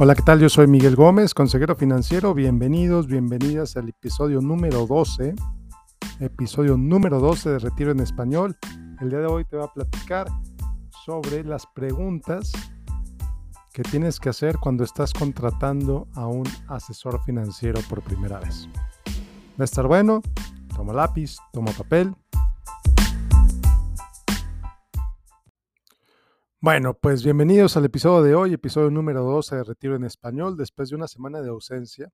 Hola, ¿qué tal? Yo soy Miguel Gómez, consejero financiero. Bienvenidos, bienvenidas al episodio número 12. Episodio número 12 de Retiro en Español. El día de hoy te voy a platicar sobre las preguntas que tienes que hacer cuando estás contratando a un asesor financiero por primera vez. Va a estar bueno. Toma lápiz, toma papel Bueno, pues bienvenidos al episodio de hoy, episodio número 12 de Retiro en Español, después de una semana de ausencia. La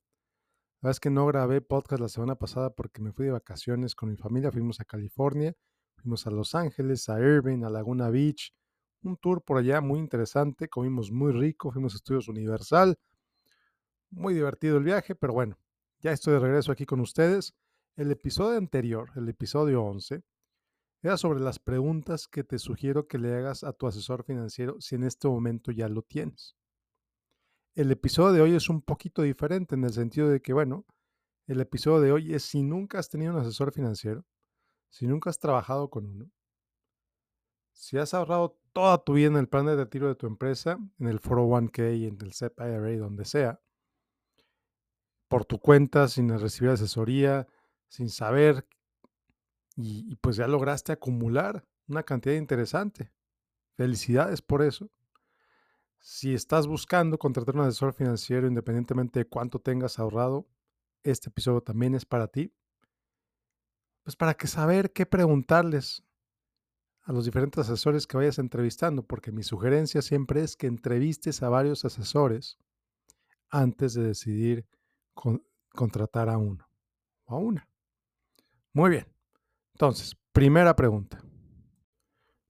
verdad es que no grabé podcast la semana pasada porque me fui de vacaciones con mi familia, fuimos a California, fuimos a Los Ángeles, a Irving, a Laguna Beach, un tour por allá muy interesante, comimos muy rico, fuimos a Estudios Universal, muy divertido el viaje, pero bueno, ya estoy de regreso aquí con ustedes. El episodio anterior, el episodio 11, era sobre las preguntas que te sugiero que le hagas a tu asesor financiero si en este momento ya lo tienes. El episodio de hoy es un poquito diferente en el sentido de que, bueno, el episodio de hoy es si nunca has tenido un asesor financiero, si nunca has trabajado con uno, si has ahorrado toda tu vida en el plan de retiro de tu empresa, en el 401k, en el SEP IRA, donde sea, por tu cuenta, sin recibir asesoría, sin saber y, pues ya lograste acumular una cantidad interesante. Felicidades por eso. Si estás buscando contratar un asesor financiero independientemente de cuánto tengas ahorrado, este episodio también es para ti. Pues para que saber qué preguntarles a los diferentes asesores que vayas entrevistando, porque mi sugerencia siempre es que entrevistes a varios asesores antes de decidir contratar a uno o a una. Muy bien. Entonces, primera pregunta.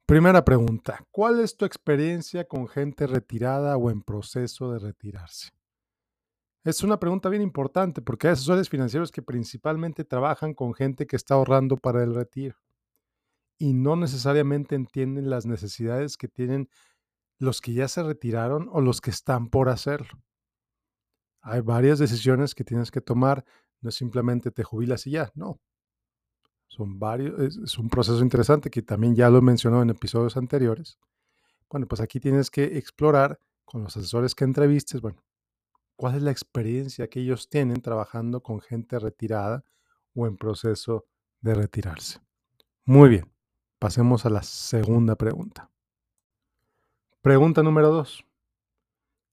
Primera pregunta, ¿cuál es tu experiencia con gente retirada o en proceso de retirarse? Es una pregunta bien importante porque hay asesores financieros que principalmente trabajan con gente que está ahorrando para el retiro y no necesariamente entienden las necesidades que tienen los que ya se retiraron o los que están por hacerlo. Hay varias decisiones que tienes que tomar, no es simplemente te jubilas y ya, no, son varios, es, un proceso interesante que también ya lo he mencionado en episodios anteriores. Bueno, pues aquí tienes que explorar con los asesores que entrevistes, bueno, cuál es la experiencia que ellos tienen trabajando con gente retirada o en proceso de retirarse. Muy bien, pasemos a la segunda pregunta. Pregunta número dos.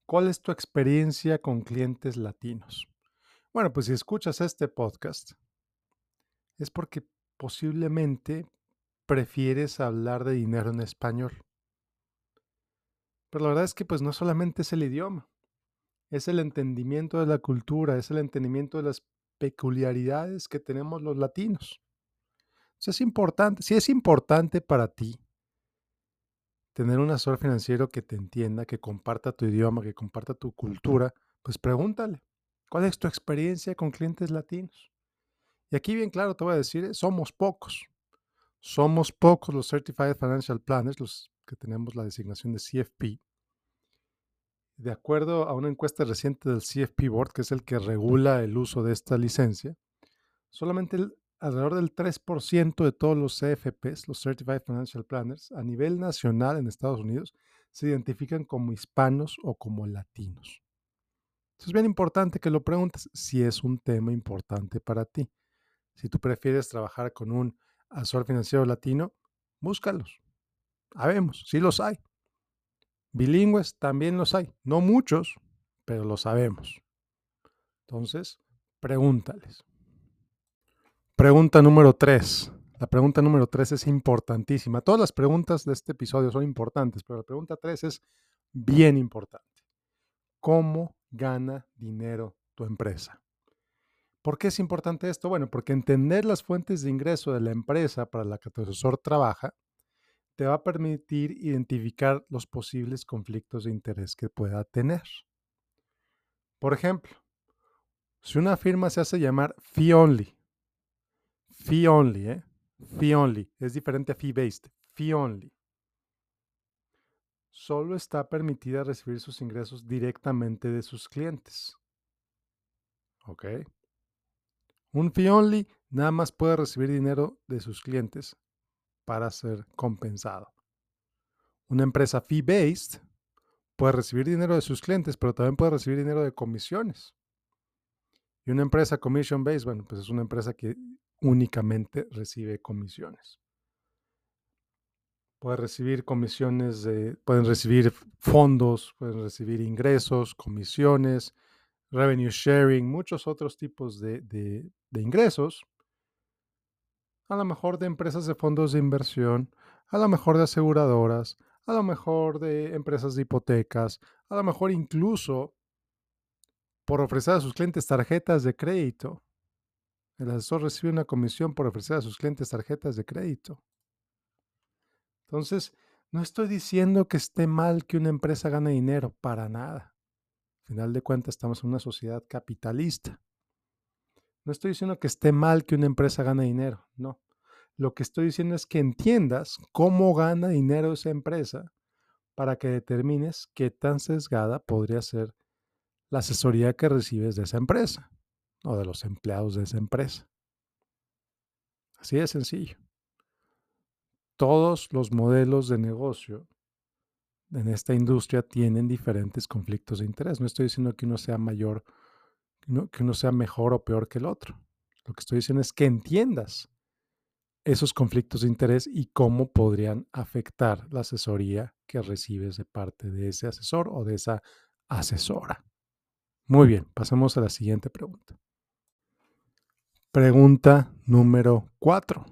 ¿Cuál es tu experiencia con clientes latinos? Bueno, pues si escuchas este podcast, es porque posiblemente prefieres hablar de dinero en español. Pero la verdad es que pues no solamente es el idioma, es el entendimiento de la cultura, es el entendimiento de las peculiaridades que tenemos los latinos. es importante, si es importante para ti tener un asesor financiero que te entienda, que comparta tu idioma, que comparta tu cultura, pues pregúntale, ¿cuál es tu experiencia con clientes latinos? Y aquí bien claro te voy a decir, eh, somos pocos. Somos pocos los Certified Financial Planners, los que tenemos la designación de CFP. De acuerdo a una encuesta reciente del CFP Board, que es el que regula el uso de esta licencia, solamente alrededor del 3% de todos los CFPs, los Certified Financial Planners, a nivel nacional en Estados Unidos, se identifican como hispanos o como latinos. Entonces es bien importante que lo preguntes si es un tema importante para ti. Si tú prefieres trabajar con un asesor financiero latino, búscalos. Habemos, sí los hay. Bilingües también los hay. No muchos, pero los sabemos. Entonces, pregúntales. Pregunta número tres. La pregunta número tres es importantísima. Todas las preguntas de este episodio son importantes, pero la pregunta tres es bien importante. ¿Cómo gana dinero tu empresa? ¿Por qué es importante esto? Bueno, porque entender las fuentes de ingreso de la empresa para la que tu asesor trabaja te va a permitir identificar los posibles conflictos de interés que pueda tener. Por ejemplo, si una firma se hace llamar fee only, fee only, ¿eh? Fee only, es diferente a fee based, fee only. Solo está permitida recibir sus ingresos directamente de sus clientes. ¿Ok? Un fee only nada más puede recibir dinero de sus clientes para ser compensado. Una empresa fee-based puede recibir dinero de sus clientes, pero también puede recibir dinero de comisiones. Y una empresa commission based, bueno, pues es una empresa que únicamente recibe comisiones. Puede recibir comisiones, de, pueden recibir fondos, pueden recibir ingresos, comisiones, revenue sharing, muchos otros tipos de, de, ingresos. A lo mejor de empresas de fondos de inversión, a lo mejor de aseguradoras, a lo mejor de empresas de hipotecas, a lo mejor incluso por ofrecer a sus clientes tarjetas de crédito. El asesor recibe una comisión por ofrecer a sus clientes tarjetas de crédito. Entonces, no estoy diciendo que esté mal que una empresa gane dinero, para nada. Al final de cuentas, estamos en una sociedad capitalista. No estoy diciendo que esté mal que una empresa gane dinero, no. Lo que estoy diciendo es que entiendas cómo gana dinero esa empresa para que determines qué tan sesgada podría ser la asesoría que recibes de esa empresa o de los empleados de esa empresa. Así de sencillo. Todos los modelos de negocio en esta industria tienen diferentes conflictos de interés. No estoy diciendo que uno sea mayor, que uno sea mejor o peor que el otro. Lo que estoy diciendo es que entiendas esos conflictos de interés y cómo podrían afectar la asesoría que recibes de parte de ese asesor o de esa asesora. Muy bien, pasemos a la siguiente pregunta. Pregunta número cuatro.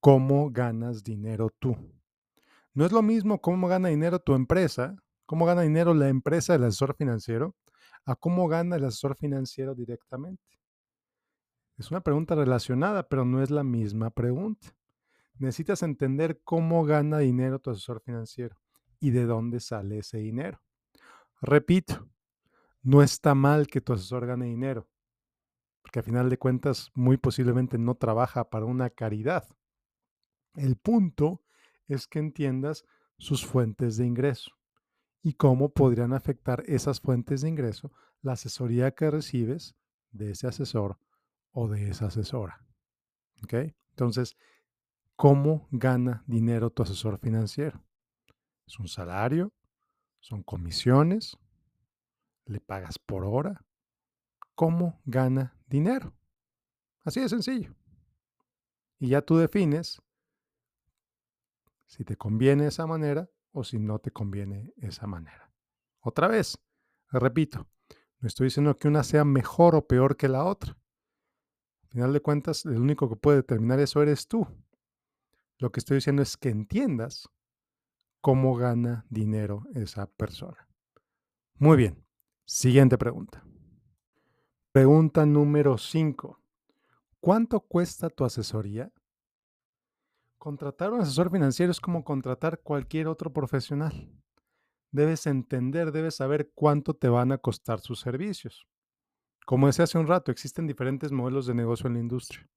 ¿Cómo ganas dinero tú? No es lo mismo cómo gana dinero tu empresa, cómo gana dinero la empresa del asesor financiero, a cómo gana el asesor financiero directamente. Es una pregunta relacionada, pero no es la misma pregunta. Necesitas entender cómo gana dinero tu asesor financiero y de dónde sale ese dinero. Repito, no está mal que tu asesor gane dinero, porque a final de cuentas muy posiblemente no trabaja para una caridad. El punto es que entiendas sus fuentes de ingreso y cómo podrían afectar esas fuentes de ingreso la asesoría que recibes de ese asesor o de esa asesora. ¿Ok? Entonces, ¿cómo gana dinero tu asesor financiero? ¿Es un salario? ¿Son comisiones? ¿Le pagas por hora? ¿Cómo gana dinero? Así de sencillo. Y ya tú defines si te conviene esa manera o si no te conviene esa manera. Otra vez, repito, no estoy diciendo que una sea mejor o peor que la otra final de cuentas, el único que puede determinar eso eres tú. Lo que estoy diciendo es que entiendas cómo gana dinero esa persona. Muy bien, siguiente pregunta. Pregunta número 5. ¿Cuánto cuesta tu asesoría? Contratar un asesor financiero es como contratar cualquier otro profesional. Debes entender, debes saber cuánto te van a costar sus servicios. Como decía hace un rato, existen diferentes modelos de negocio en la industria.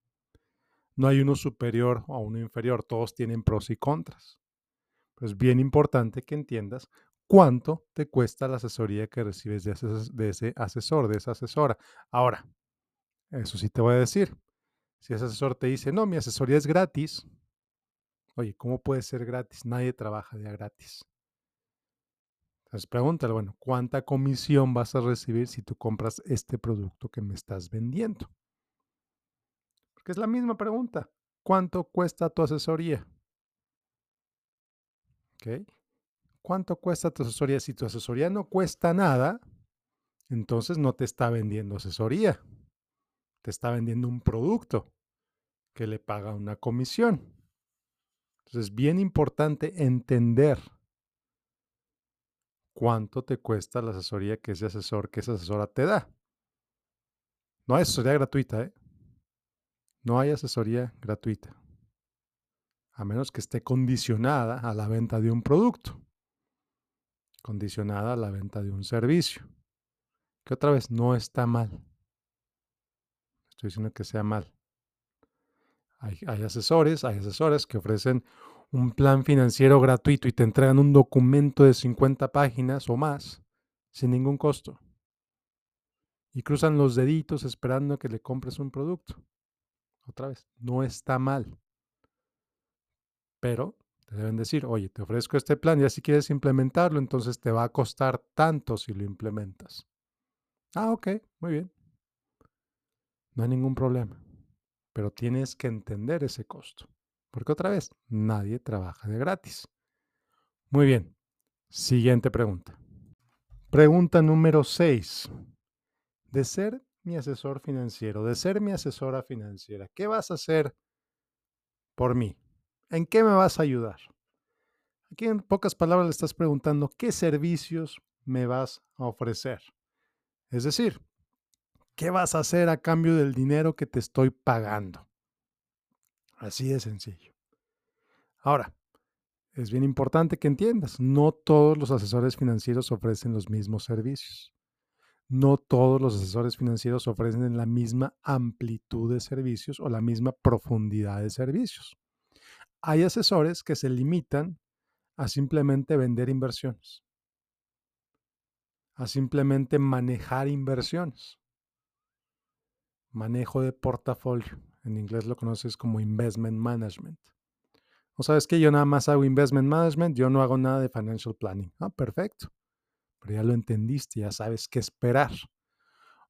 No hay uno superior o uno inferior, todos tienen pros y contras. es bien importante que entiendas cuánto te cuesta la asesoría que recibes de ese, asesor, de esa asesora. Ahora, eso sí te voy a decir. Si ese asesor te dice, no, mi asesoría es gratis, oye, ¿cómo puede ser gratis? Nadie trabaja de gratis. Entonces pregúntale, bueno, ¿cuánta comisión vas a recibir si tú compras este producto que me estás vendiendo? Porque es la misma pregunta. ¿Cuánto cuesta tu asesoría? ¿Ok? ¿Cuánto cuesta tu asesoría? Si tu asesoría no cuesta nada, entonces no te está vendiendo asesoría. Te está vendiendo un producto que le paga una comisión. Entonces es bien importante entender cuánto te cuesta la asesoría que ese asesor, que esa asesora te da. No hay asesoría gratuita, ¿eh? No hay asesoría gratuita. A menos que esté condicionada a la venta de un producto. Condicionada a la venta de un servicio. Que otra vez no está mal. Estoy diciendo que sea mal. Hay, asesores, hay asesoras que ofrecen un plan financiero gratuito y te entregan un documento de 50 páginas o más sin ningún costo. Y cruzan los deditos esperando que le compres un producto. Otra vez, no está mal. Pero Te deben decir, oye, te ofrezco este plan, ya si quieres implementarlo, entonces te va a costar tanto si lo implementas. Ah, ok, muy bien. No hay ningún problema. Pero tienes que entender ese costo. Porque otra vez, nadie trabaja de gratis. Muy bien. Siguiente pregunta. Pregunta número 6. De ser mi asesor financiero, de ser mi asesora financiera, ¿qué vas a hacer por mí? ¿En qué me vas a ayudar? Aquí en pocas palabras le estás preguntando qué servicios me vas a ofrecer. Es decir, ¿qué vas a hacer a cambio del dinero que te estoy pagando? Así de sencillo. Ahora, es bien importante que entiendas, no todos los asesores financieros ofrecen los mismos servicios. No todos los asesores financieros ofrecen la misma amplitud de servicios o la misma profundidad de servicios. Hay asesores que se limitan a simplemente vender inversiones, a simplemente manejar inversiones, manejo de portafolio. En inglés lo conoces como investment management. O sabes que yo nada más hago investment management, yo no hago nada de financial planning. Ah, perfecto. Pero ya lo entendiste, ya sabes qué esperar.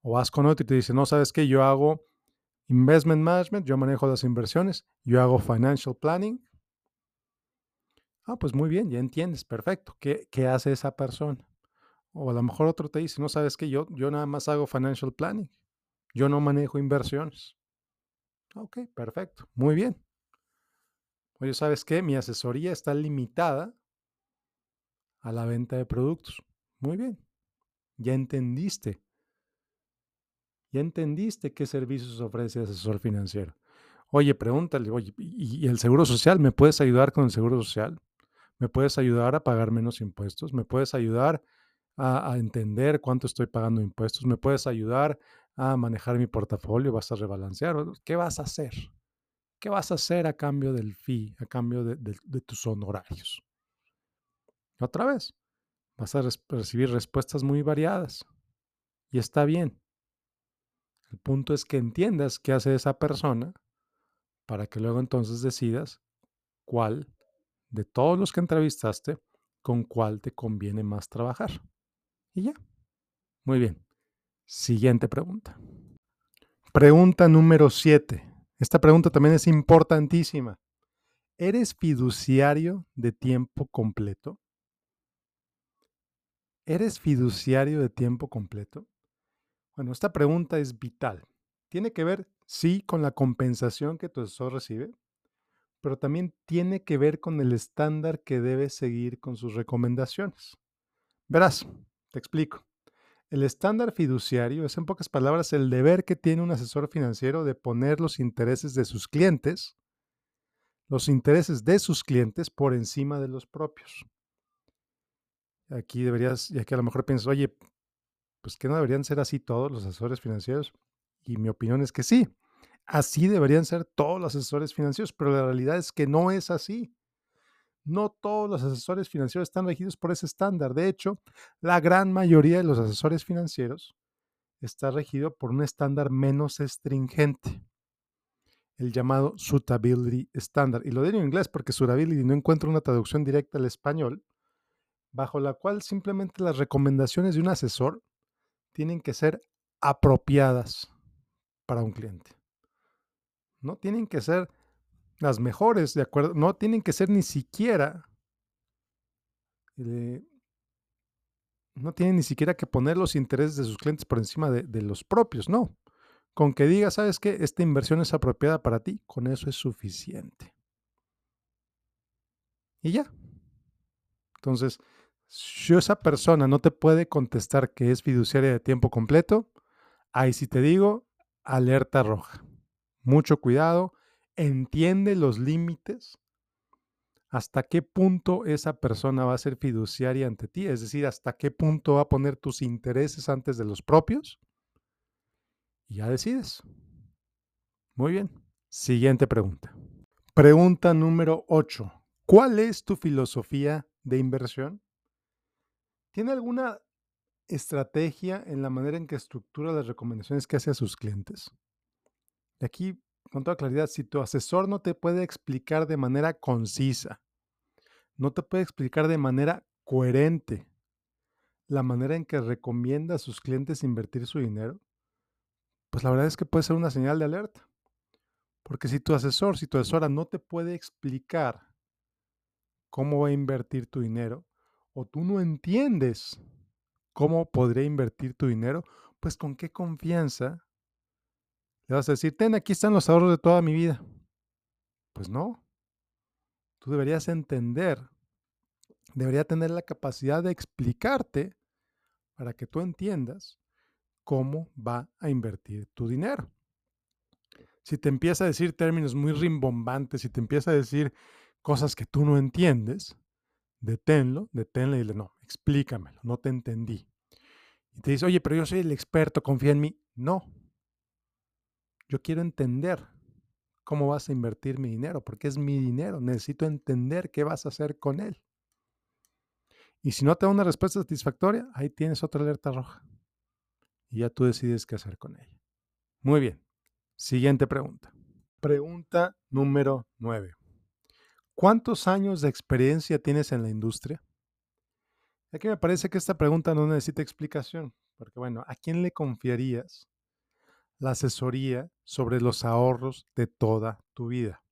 O vas con otro y te dice, no, sabes que yo hago investment management, yo manejo las inversiones, yo hago financial planning. Ah, pues muy bien, ya entiendes, perfecto. ¿Qué, qué hace esa persona? O a lo mejor otro te dice, no, sabes que yo, yo nada más hago financial planning, yo no manejo inversiones. Ok, perfecto, muy bien. Oye, ¿sabes qué? Mi asesoría está limitada a la venta de productos. Muy bien. Ya entendiste. Ya entendiste qué servicios ofrece asesor financiero. Oye, pregúntale, oye, ¿y el seguro social? ¿Me puedes ayudar con el seguro social? ¿Me puedes ayudar a pagar menos impuestos? ¿Me puedes ayudar a, a entender cuánto estoy pagando impuestos? ¿Me puedes ayudar a manejar mi portafolio? ¿Vas a rebalancear? ¿Qué vas a hacer? ¿Qué vas a hacer a cambio del fee, a cambio de, tus honorarios? Otra vez, vas a recibir respuestas muy variadas. Y está bien. El punto es que entiendas qué hace esa persona para que luego entonces decidas cuál de todos los que entrevistaste, con cuál te conviene más trabajar. Y ya. Muy bien. Siguiente pregunta. Pregunta número 7. Esta pregunta también es importantísima. ¿Eres fiduciario de tiempo completo? ¿Eres fiduciario de tiempo completo? Bueno, esta pregunta es vital. Tiene que ver, sí, con la compensación que tu asesor recibe, pero también tiene que ver con el estándar que debe seguir con sus recomendaciones. Verás, te explico. El estándar fiduciario es, en pocas palabras, el deber que tiene un asesor financiero de poner los intereses de sus clientes, los intereses de sus clientes por encima de los propios. Aquí deberías, ya que a lo mejor piensas, oye, pues que no deberían ser así todos los asesores financieros. Y mi opinión es que sí, así deberían ser todos los asesores financieros, pero la realidad es que no es así. No todos los asesores financieros están regidos por ese estándar. De hecho, la gran mayoría de los asesores financieros está regido por un estándar menos estringente, el llamado Suitability Standard. Y lo digo en inglés porque Suitability no encuentro una traducción directa al español, bajo la cual simplemente las recomendaciones de un asesor tienen que ser apropiadas para un cliente. No tienen que ser las mejores, ¿de acuerdo? No tienen que ser ni siquiera, no tienen ni siquiera que poner los intereses de sus clientes por encima de, de los propios, no. Con que diga, ¿sabes qué? Esta inversión es apropiada para ti, con eso es suficiente. Y ya. Entonces, si esa persona no te puede contestar que es fiduciaria de tiempo completo, ahí sí te digo, alerta roja. Mucho cuidado, entiende los límites, hasta qué punto esa persona va a ser fiduciaria ante ti, es decir, hasta qué punto va a poner tus intereses antes de los propios. Y ya decides. Muy bien. Siguiente pregunta. Pregunta número 8. ¿Cuál es tu filosofía de inversión? ¿Tiene alguna estrategia en la manera en que estructura las recomendaciones que hace a sus clientes? aquí con toda claridad, si tu asesor no te puede explicar de manera concisa no te puede explicar de manera coherente la manera en que recomienda a sus clientes invertir su dinero, pues la verdad es que puede ser una señal de alerta. Porque si tu asesor, si tu asesora no te puede explicar cómo va a invertir tu dinero, o tú no entiendes cómo podría invertir tu dinero, pues con qué confianza le vas a decir, ten, aquí están los ahorros de toda mi vida. Pues no. Tú deberías entender, debería tener la capacidad de explicarte para que tú entiendas cómo va a invertir tu dinero. Si te empieza a decir términos muy rimbombantes, si te empieza a decir cosas que tú no entiendes, deténlo, deténlo y dile, no, explícamelo, no te entendí. Y te dice, oye, pero yo soy el experto, confía en mí. No. Yo quiero entender cómo vas a invertir mi dinero, porque es mi dinero. Necesito entender qué vas a hacer con él. Y si no te da una respuesta satisfactoria, ahí tienes otra alerta roja. Y ya tú decides qué hacer con ella. Muy bien. Siguiente pregunta. Pregunta número 9. ¿Cuántos años de experiencia tienes en la industria? Aquí me parece que esta pregunta no necesita explicación, porque bueno, ¿a quién le confiarías la asesoría sobre los ahorros de toda tu vida?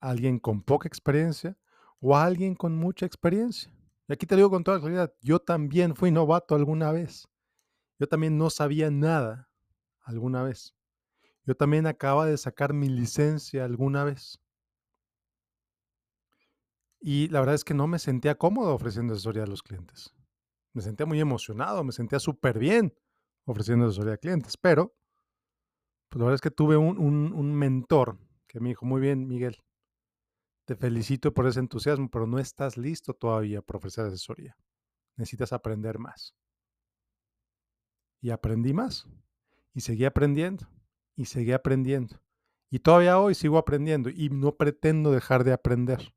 ¿A alguien con poca experiencia o alguien con mucha experiencia? Y aquí te digo con toda claridad, yo también fui novato alguna vez. Yo también no sabía nada alguna vez. Yo también acababa de sacar mi licencia alguna vez. Y la verdad es que no me sentía cómodo ofreciendo asesoría a los clientes. Me sentía muy emocionado, me sentía súper bien ofreciendo asesoría a clientes, pero pues la verdad es que tuve un, mentor que me dijo, muy bien, Miguel, te felicito por ese entusiasmo, pero no estás listo todavía para ofrecer asesoría. Necesitas aprender más. Y aprendí más. Y seguí aprendiendo. Y seguí aprendiendo. Y todavía hoy sigo aprendiendo. Y no pretendo dejar de aprender.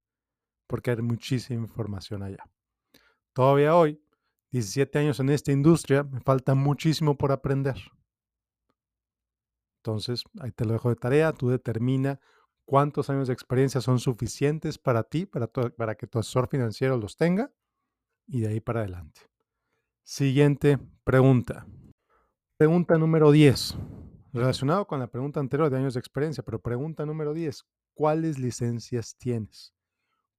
Porque hay muchísima información allá. Todavía hoy, 17 años en esta industria, me falta muchísimo por aprender. Entonces, ahí te lo dejo de tarea. Tú determina cuántos años de experiencia son suficientes para ti, para, para que tu asesor financiero los tenga, y de ahí para adelante. Siguiente pregunta. Pregunta número 10. Relacionado con la pregunta anterior de años de experiencia, pero pregunta número 10. ¿Cuáles licencias tienes?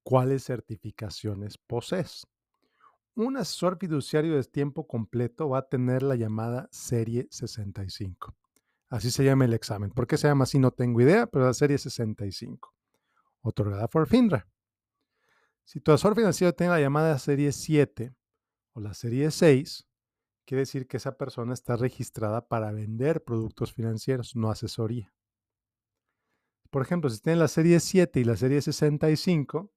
¿Cuáles certificaciones posees? Un asesor fiduciario de tiempo completo va a tener la llamada Serie 65. Así se llama el examen. ¿Por qué se llama así? No tengo idea, pero la serie 65, otorgada por FINRA. Si tu asesor financiero tiene la llamada serie 7 o la serie 6, quiere decir que esa persona está registrada para vender productos financieros, no asesoría. Por ejemplo, si tiene la serie 7 y la serie 65,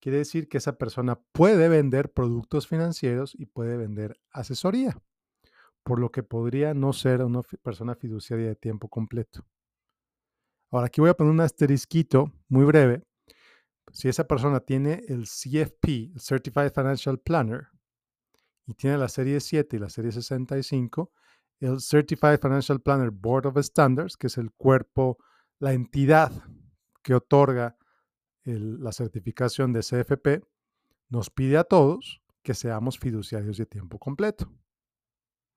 quiere decir que esa persona puede vender productos financieros y puede vender asesoría por lo que podría no ser una persona fiduciaria de tiempo completo. Ahora, aquí voy a poner un asterisquito muy breve. Si esa persona tiene el CFP, el Certified Financial Planner, y tiene la serie 7 y la serie 65, el Certified Financial Planner Board of Standards, que es el cuerpo, la entidad que otorga la certificación de CFP, nos pide a todos que seamos fiduciarios de tiempo completo.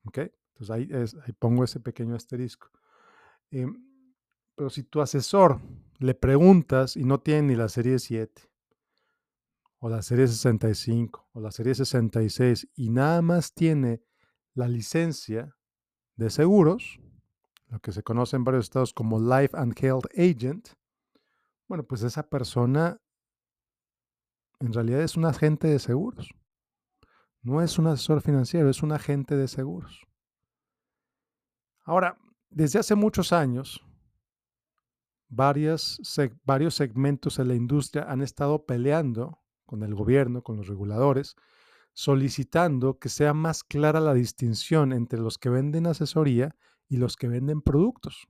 ¿Ok? Entonces ahí, pongo ese pequeño asterisco. Em, pero si tu asesor le preguntas y no tiene ni la serie 7, o la serie 65, o la serie 66, y nada más tiene la licencia de seguros, lo que se conoce en varios estados como Life and Health Agent, bueno, pues esa persona en realidad es un agente de seguros. No es un asesor financiero, es un agente de seguros. Ahora, desde hace muchos años, varios segmentos de la industria han estado peleando con el gobierno, con los reguladores, solicitando que sea más clara la distinción entre los que venden asesoría y los que venden productos.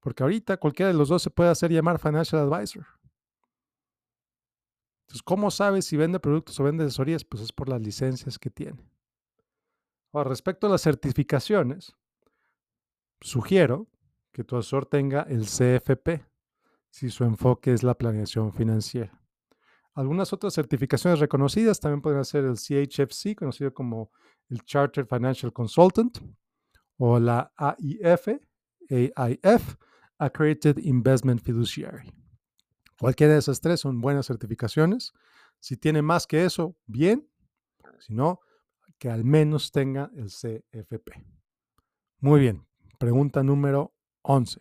Porque ahorita cualquiera de los dos se puede hacer llamar financial advisor. Entonces, ¿cómo sabes si vende productos o vende asesorías? Pues es por las licencias que tiene. Ahora, respecto a las certificaciones, sugiero que tu asesor tenga el CFP, si su enfoque es la planeación financiera. Algunas otras certificaciones reconocidas también pueden ser el CHFC, conocido como el Chartered Financial Consultant, o la AIF, AIF, Accredited Investment Fiduciary. Cualquiera de esas tres son buenas certificaciones. Si tiene más que eso, bien. Si no, que al menos tenga el CFP. Muy bien. Pregunta número 11.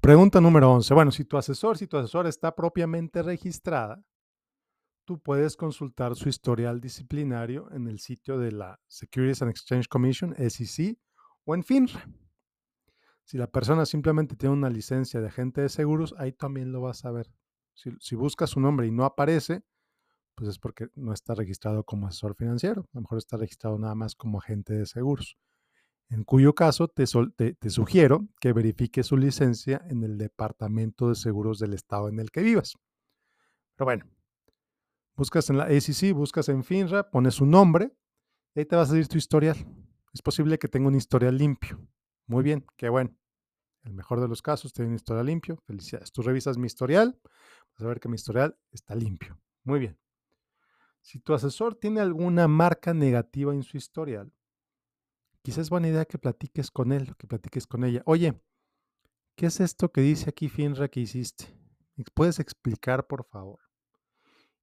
Pregunta número 11. Bueno, si tu asesor, si tu asesor está propiamente registrada, tú puedes consultar su historial disciplinario en el sitio de la Securities and Exchange Commission, SEC, o en FINRA. Si la persona simplemente tiene una licencia de agente de seguros, ahí también lo vas a ver. Si, buscas su nombre y no aparece, pues es porque no está registrado como asesor financiero. A lo mejor está registrado nada más como agente de seguros en cuyo caso te, sugiero que verifiques su licencia en el Departamento de Seguros del Estado en el que vivas. Pero bueno, buscas en la ACC, buscas en FINRA, pones su nombre y ahí te vas a decir tu historial. Es posible que tenga un historial limpio. Muy bien, qué bueno. El mejor de los casos tiene un historial limpio. Felicidades. Tú revisas mi historial, vas a ver que mi historial está limpio. Muy bien. Si tu asesor tiene alguna marca negativa en su historial, quizás es buena idea que platiques con él, que platiques con ella. Oye, ¿qué es esto que dice aquí FINRA que hiciste? ¿Puedes explicar, por favor?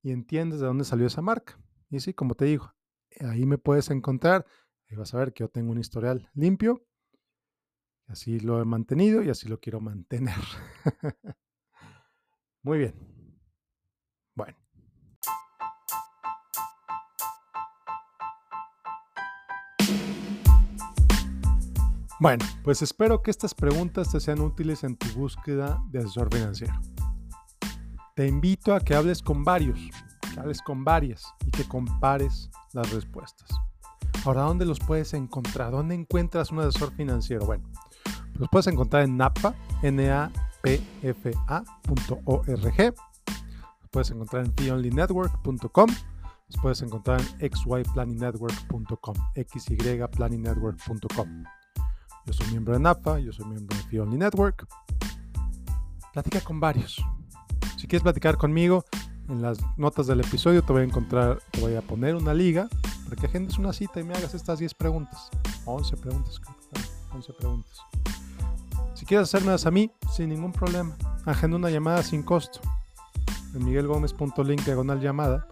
Y entiendes de dónde salió esa marca. Y sí, como te digo, ahí me puedes encontrar. Y vas a ver que yo tengo un historial limpio. Así lo he mantenido y así lo quiero mantener. Muy bien. Bueno. Bueno, pues espero que estas preguntas te sean útiles en tu búsqueda de asesor financiero. Te invito a que hables con varios, que hables con varias y que compares las respuestas. Ahora, ¿dónde los puedes encontrar? ¿Dónde encuentras un asesor financiero? Bueno, los puedes encontrar en NAPA, n Los puedes encontrar en feonlynetwork.com. Los puedes encontrar en xyplannynetwork.com, xyplannynetwork.com. Yo soy miembro de NAPA, yo soy miembro de Fee Network. Platica con varios. Si quieres platicar conmigo, en las notas del episodio te voy a encontrar, te voy a poner una liga para que agendes una cita y me hagas estas 10 preguntas. 11 preguntas, 11 preguntas. Si quieres hacérmelas a mí, sin ningún problema, agenda una llamada sin costo. En miguelgomez.link diagonal llamada.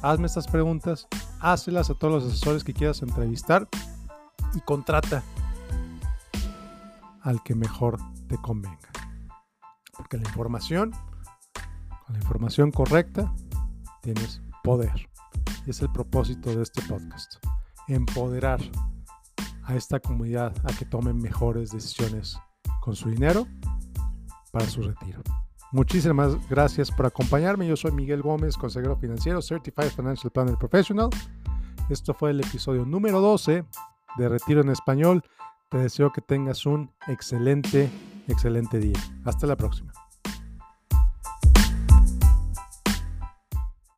Hazme estas preguntas, hácelas a todos los asesores que quieras entrevistar y contrata al que mejor te convenga. Porque la información, con la información correcta, tienes poder. Y es el propósito de este podcast. Empoderar a esta comunidad a que tomen mejores decisiones con su dinero para su retiro. Muchísimas gracias por acompañarme. Yo soy Miguel Gómez, consejero financiero, Certified Financial Planner Professional. Esto fue el episodio número 12 de Retiro en Español. Te deseo que tengas un excelente, excelente día. Hasta la próxima.